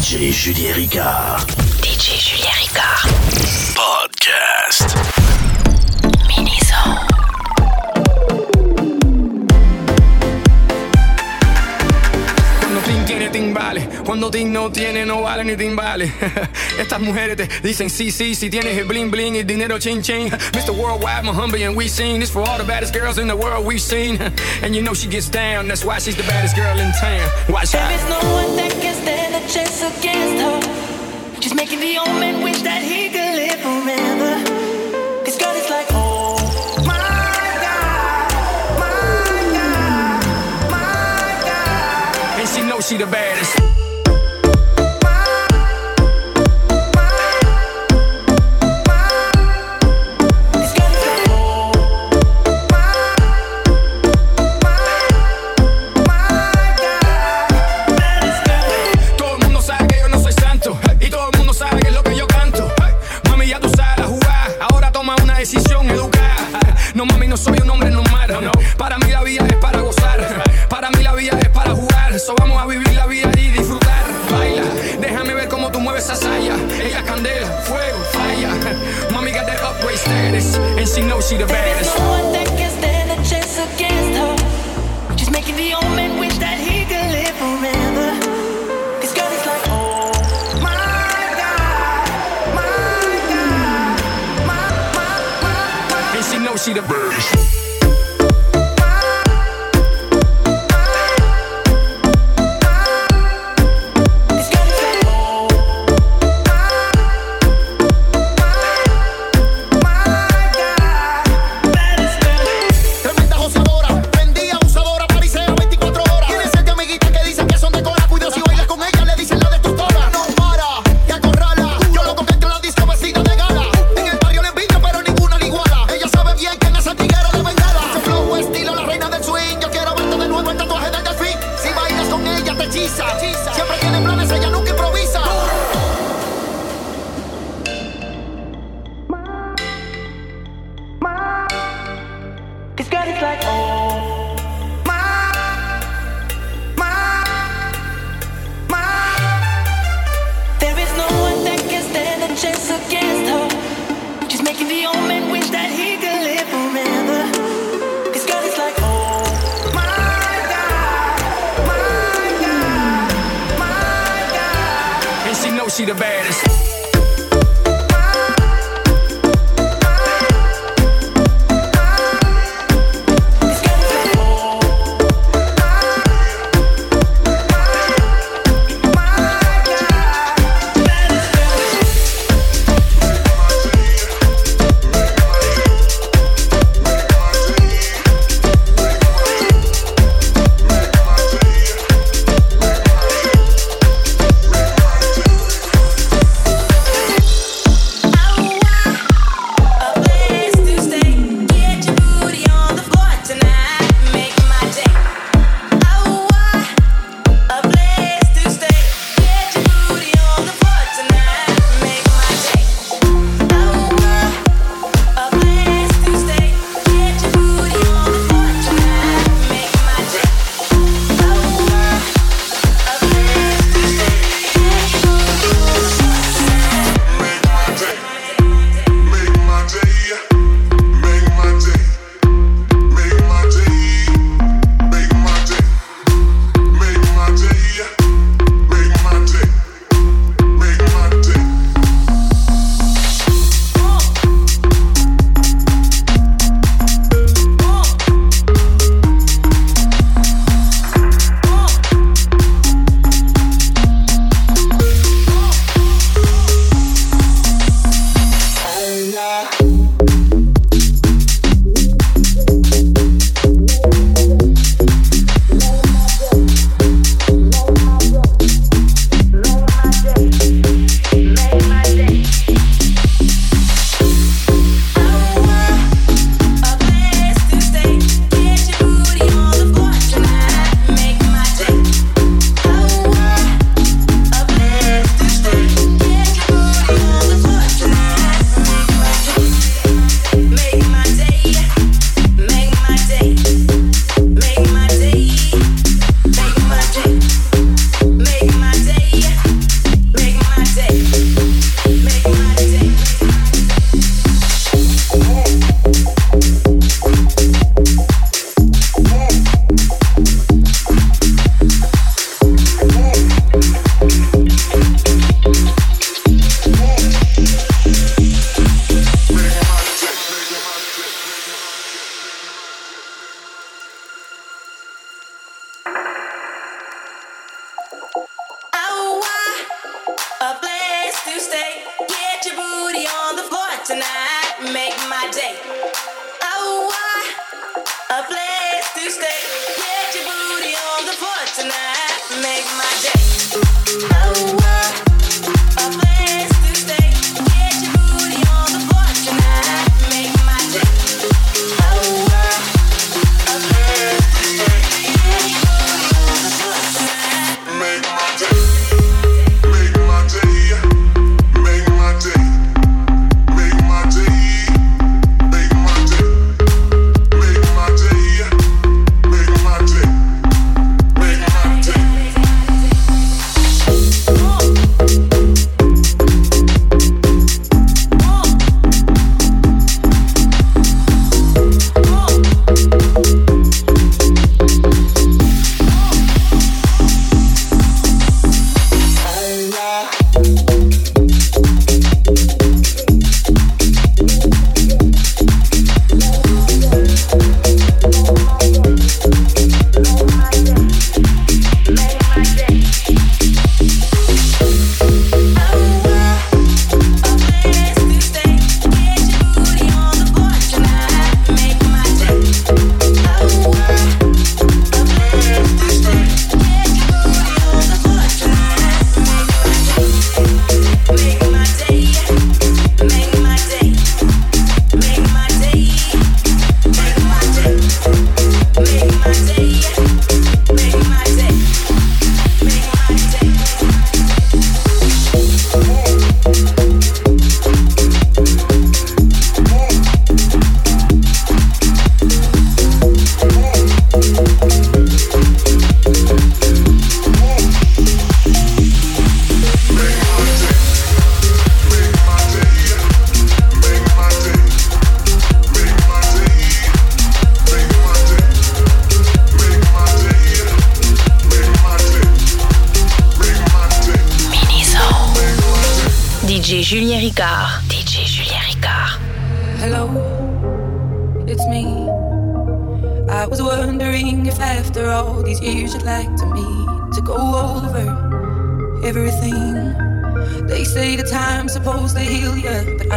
DJ Julien Ricard. DJ Julien Ricard. Podcast. Miniso. timbales. Cuando Ting no tiene, no vale ni timbales. Estas mujeres te dicen sí, sí, si tienes el bling bling y dinero ching ching. Mr. Worldwide, Mohombi, and we sing this for all the baddest girls in the world we've seen. And you know she gets down, that's why she's the baddest girl in town. Watch out. There is no one thing chest against her. She's making the old man wish that he could live forever. Cause God is like, oh. She the baddest.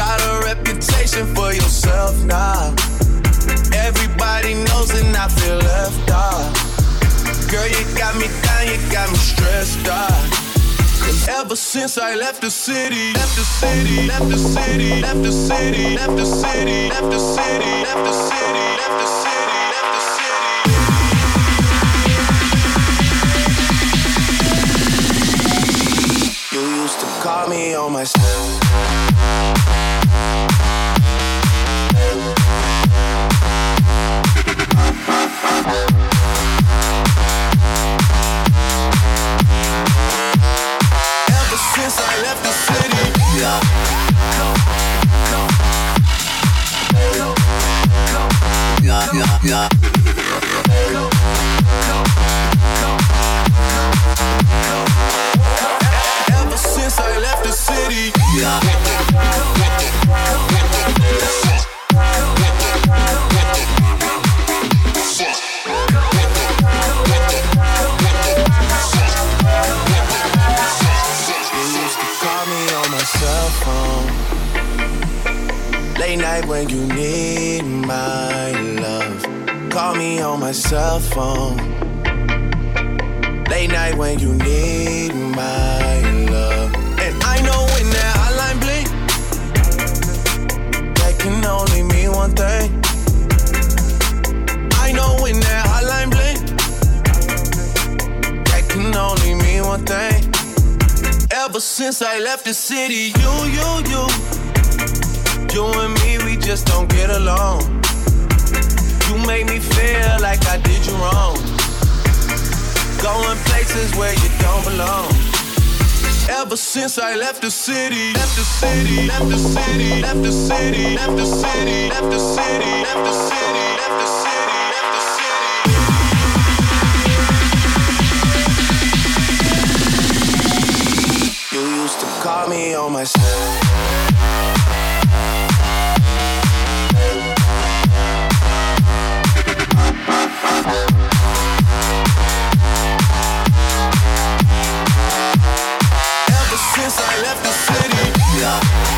got a reputation for yourself now. Everybody knows and I feel left out. Girl, you got me down, you got me stressed out. Cause ever since I left the city, left the city, left the city, left the city, left the city, left the city, left the city, left the city. Call me on my cell since I left the city. You, you, you. You and me, we just don't get along. You make me feel like I did you wrong. Going places where you don't belong. Ever since I left the city, left the city, left the city, left the city, left the city, left the city, left the city, left the city. me on my side. since I left the city. Yeah.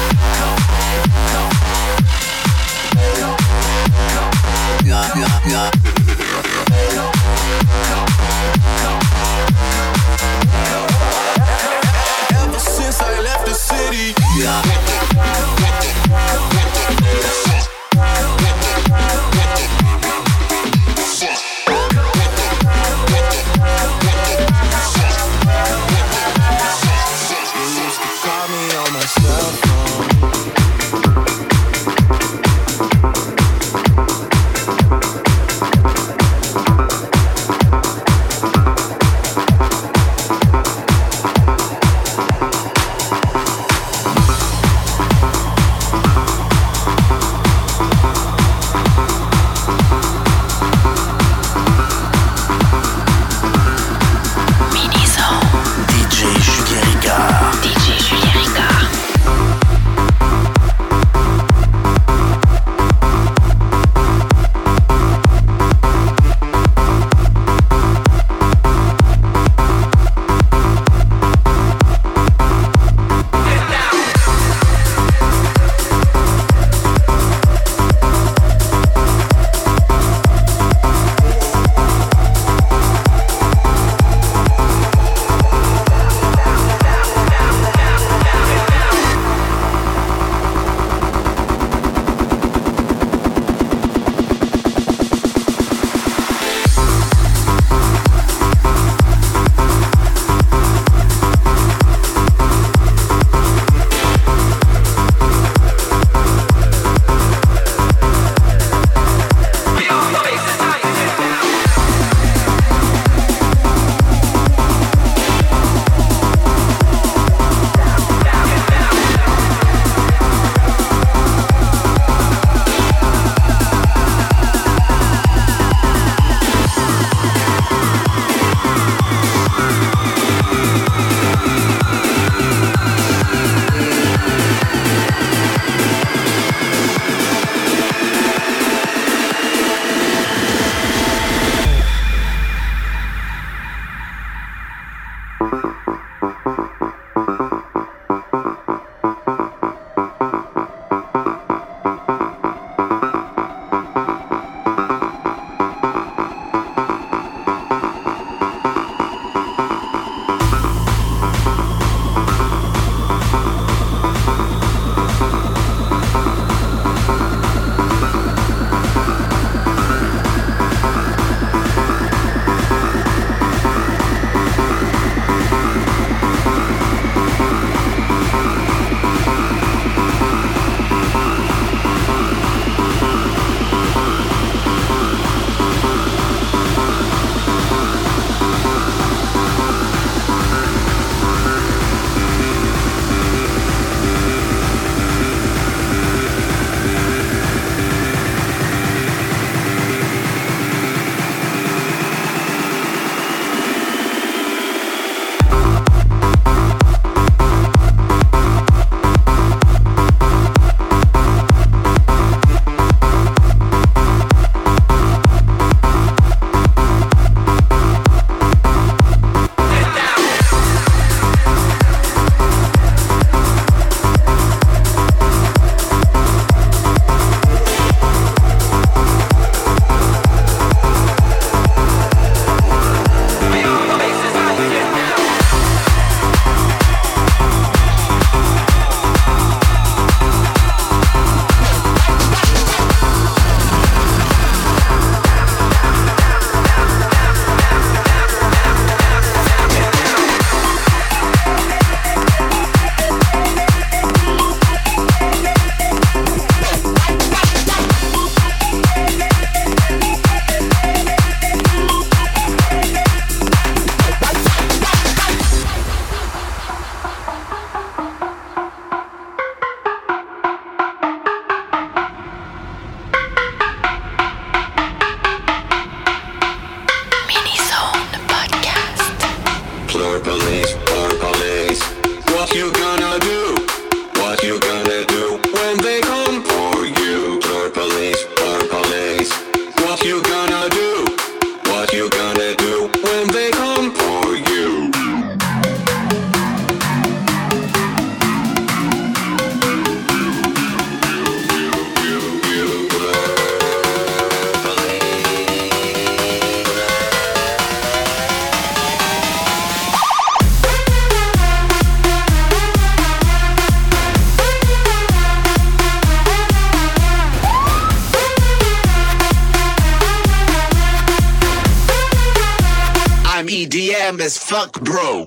EDM as fuck, bro.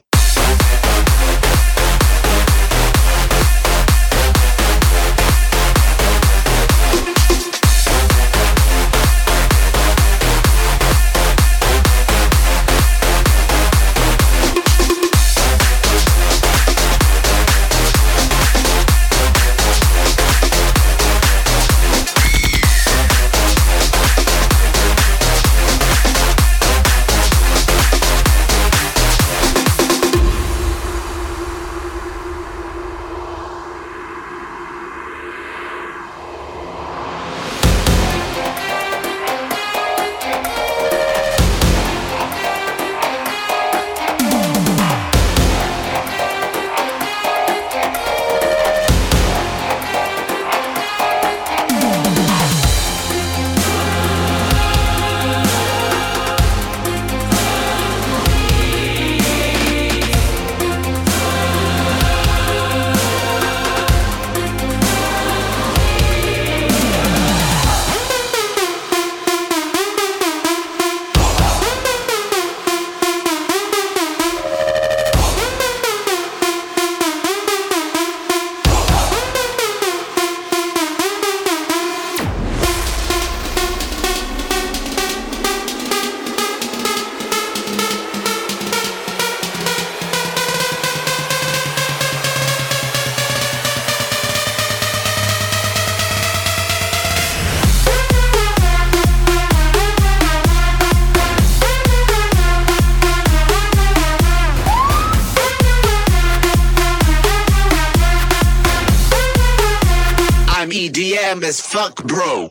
As fuck, bro.